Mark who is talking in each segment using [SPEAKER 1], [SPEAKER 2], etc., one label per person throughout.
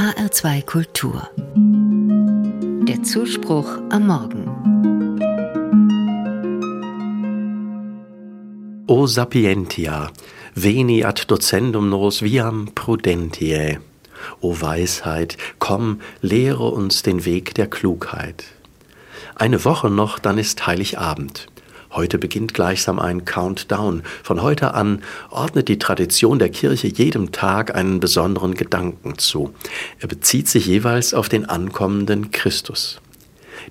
[SPEAKER 1] HR2 Kultur. Der Zuspruch am Morgen.
[SPEAKER 2] O sapientia, veni ad docendum nos viam prudentiae. O Weisheit, komm, lehre uns den Weg der Klugheit. Eine Woche noch, dann ist Heiligabend. Heute beginnt gleichsam ein Countdown. Von heute an ordnet die Tradition der Kirche jedem Tag einen besonderen Gedanken zu. Er bezieht sich jeweils auf den ankommenden Christus.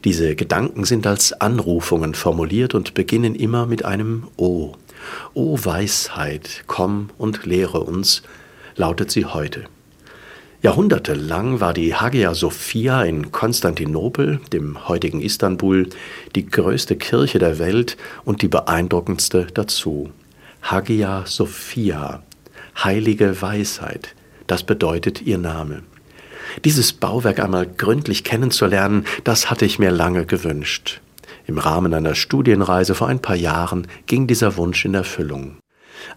[SPEAKER 2] Diese Gedanken sind als Anrufungen formuliert und beginnen immer mit einem O. O Weisheit, komm und lehre uns, lautet sie heute. Jahrhundertelang war die Hagia Sophia in Konstantinopel, dem heutigen Istanbul, die größte Kirche der Welt und die beeindruckendste dazu. Hagia Sophia, heilige Weisheit, das bedeutet ihr Name. Dieses Bauwerk einmal gründlich kennenzulernen, das hatte ich mir lange gewünscht. Im Rahmen einer Studienreise vor ein paar Jahren ging dieser Wunsch in Erfüllung.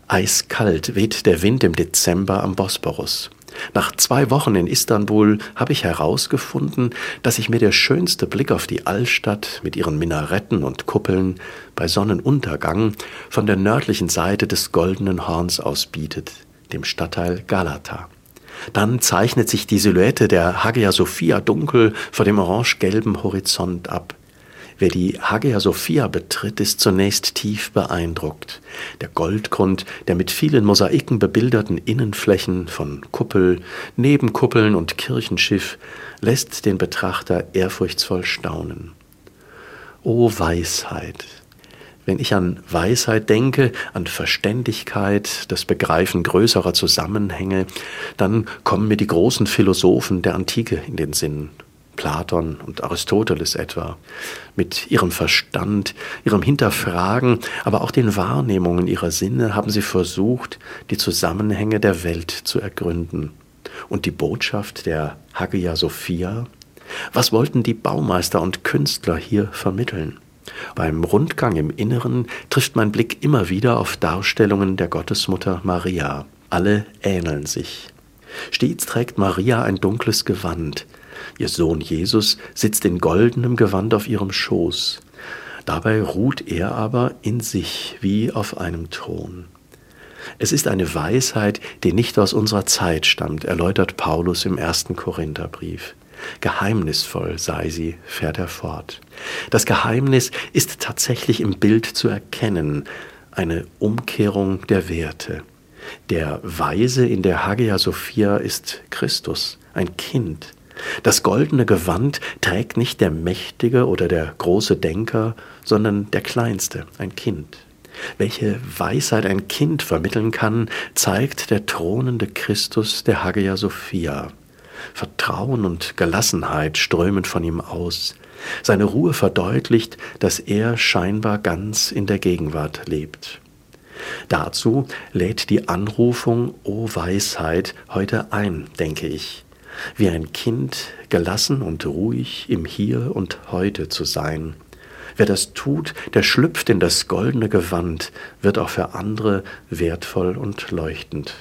[SPEAKER 2] Eiskalt weht der Wind im Dezember am Bosporus. Nach zwei Wochen in Istanbul habe ich herausgefunden, dass sich mir der schönste Blick auf die Altstadt mit ihren Minaretten und Kuppeln bei Sonnenuntergang von der nördlichen Seite des Goldenen Horns aus bietet, dem Stadtteil Galata. Dann zeichnet sich die Silhouette der Hagia Sophia dunkel vor dem orange-gelben Horizont ab. Wer die Hagia Sophia betritt, ist zunächst tief beeindruckt. Der Goldgrund der mit vielen Mosaiken bebilderten Innenflächen von Kuppel, Nebenkuppeln und Kirchenschiff lässt den Betrachter ehrfurchtsvoll staunen. O Weisheit! Wenn ich an Weisheit denke, an Verständigkeit, das Begreifen größerer Zusammenhänge, dann kommen mir die großen Philosophen der Antike in den Sinn. Platon und Aristoteles etwa, mit ihrem Verstand, ihrem Hinterfragen, aber auch den Wahrnehmungen ihrer Sinne haben sie versucht, die Zusammenhänge der Welt zu ergründen. Und die Botschaft der Hagia Sophia? Was wollten die Baumeister und Künstler hier vermitteln? Beim Rundgang im Inneren trifft mein Blick immer wieder auf Darstellungen der Gottesmutter Maria. Alle ähneln sich. Stets trägt Maria ein dunkles Gewand, Ihr Sohn Jesus sitzt in goldenem Gewand auf ihrem Schoß. Dabei ruht er aber in sich wie auf einem Thron. Es ist eine Weisheit, die nicht aus unserer Zeit stammt, erläutert Paulus im ersten Korintherbrief. Geheimnisvoll sei sie, fährt er fort. Das Geheimnis ist tatsächlich im Bild zu erkennen, eine Umkehrung der Werte. Der Weise in der Hagia Sophia ist Christus, ein Kind, das goldene Gewand trägt nicht der Mächtige oder der große Denker, sondern der Kleinste, ein Kind. Welche Weisheit ein Kind vermitteln kann, zeigt der thronende Christus der Hagia Sophia. Vertrauen und Gelassenheit strömen von ihm aus. Seine Ruhe verdeutlicht, dass er scheinbar ganz in der Gegenwart lebt. Dazu lädt die Anrufung O Weisheit heute ein, denke ich wie ein Kind gelassen und ruhig im Hier und heute zu sein. Wer das tut, der schlüpft in das goldene Gewand, wird auch für andere wertvoll und leuchtend.